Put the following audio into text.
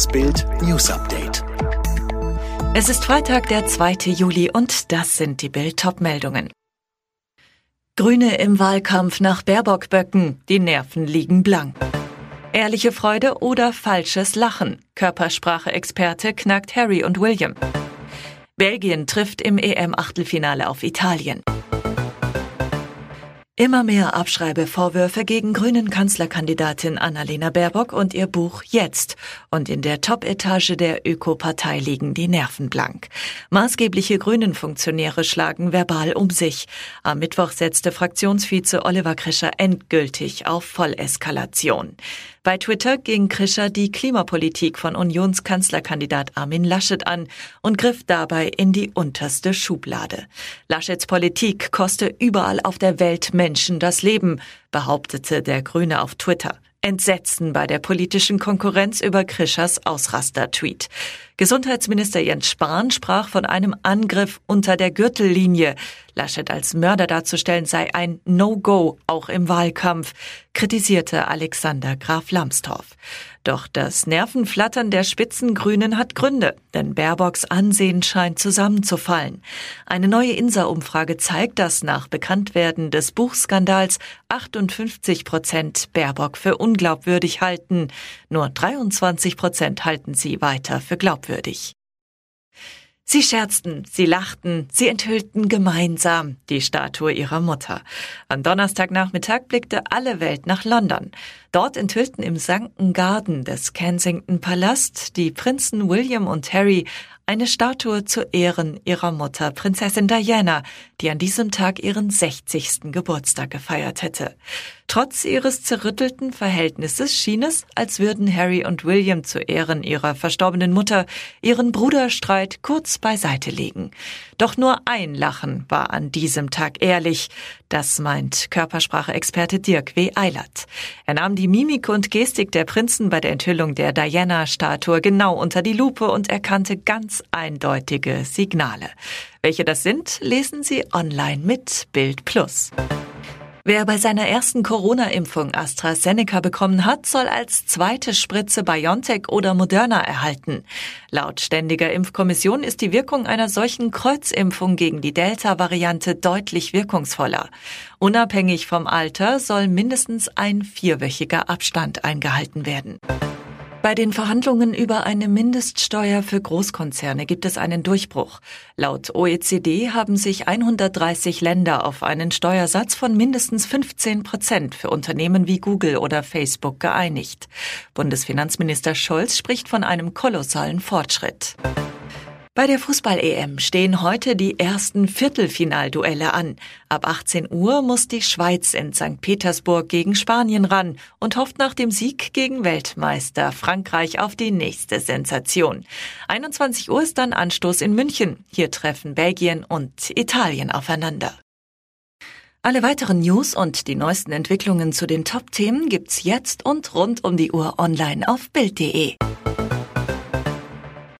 Das Bild News Update. Es ist Freitag, der 2. Juli und das sind die Bild-Top-Meldungen. Grüne im Wahlkampf nach Baerbock-Böcken. Die Nerven liegen blank. Ehrliche Freude oder falsches Lachen. Körpersprache-Experte knackt Harry und William. Belgien trifft im EM-Achtelfinale auf Italien. Immer mehr Abschreibevorwürfe gegen grünen Kanzlerkandidatin Annalena Baerbock und ihr Buch Jetzt. Und in der Top-Etage der Ökopartei liegen die Nerven blank. Maßgebliche grünen Funktionäre schlagen verbal um sich. Am Mittwoch setzte Fraktionsvize Oliver Krischer endgültig auf Volleskalation. Bei Twitter ging Krischer die Klimapolitik von Unionskanzlerkandidat Armin Laschet an und griff dabei in die unterste Schublade. Laschets Politik koste überall auf der Welt Menschen das Leben, behauptete der Grüne auf Twitter. Entsetzen bei der politischen Konkurrenz über Krischers Ausraster-Tweet. Gesundheitsminister Jens Spahn sprach von einem Angriff unter der Gürtellinie. Laschet als Mörder darzustellen sei ein No-Go, auch im Wahlkampf, kritisierte Alexander Graf Lambsdorff. Doch das Nervenflattern der Spitzengrünen hat Gründe, denn Baerbocks Ansehen scheint zusammenzufallen. Eine neue INSA-Umfrage zeigt, dass nach Bekanntwerden des Buchskandals 58 Prozent Baerbock für unglaubwürdig halten. Nur 23 Prozent halten sie weiter für glaubwürdig. Sie scherzten, sie lachten, sie enthüllten gemeinsam die Statue ihrer Mutter. Am Donnerstagnachmittag blickte alle Welt nach London. Dort enthüllten im Sanken Garden des Kensington Palast die Prinzen William und Harry eine Statue zu Ehren ihrer Mutter, Prinzessin Diana, die an diesem Tag ihren 60. Geburtstag gefeiert hätte. Trotz ihres zerrüttelten Verhältnisses schien es, als würden Harry und William zu Ehren ihrer verstorbenen Mutter ihren Bruderstreit kurz beiseite legen. Doch nur ein Lachen war an diesem Tag ehrlich. Das meint Körpersprache-Experte Dirk W. Eilert. Er nahm die Mimik und Gestik der Prinzen bei der Enthüllung der Diana-Statue genau unter die Lupe und erkannte eindeutige Signale. Welche das sind, lesen Sie online mit Bild Plus. Wer bei seiner ersten Corona-Impfung AstraZeneca bekommen hat, soll als zweite Spritze BioNTech oder Moderna erhalten. Laut ständiger Impfkommission ist die Wirkung einer solchen Kreuzimpfung gegen die Delta-Variante deutlich wirkungsvoller. Unabhängig vom Alter soll mindestens ein vierwöchiger Abstand eingehalten werden. Bei den Verhandlungen über eine Mindeststeuer für Großkonzerne gibt es einen Durchbruch. Laut OECD haben sich 130 Länder auf einen Steuersatz von mindestens 15 Prozent für Unternehmen wie Google oder Facebook geeinigt. Bundesfinanzminister Scholz spricht von einem kolossalen Fortschritt. Bei der Fußball-EM stehen heute die ersten Viertelfinalduelle an. Ab 18 Uhr muss die Schweiz in St. Petersburg gegen Spanien ran und hofft nach dem Sieg gegen Weltmeister Frankreich auf die nächste Sensation. 21 Uhr ist dann Anstoß in München. Hier treffen Belgien und Italien aufeinander. Alle weiteren News und die neuesten Entwicklungen zu den Top-Themen gibt's jetzt und rund um die Uhr online auf Bild.de.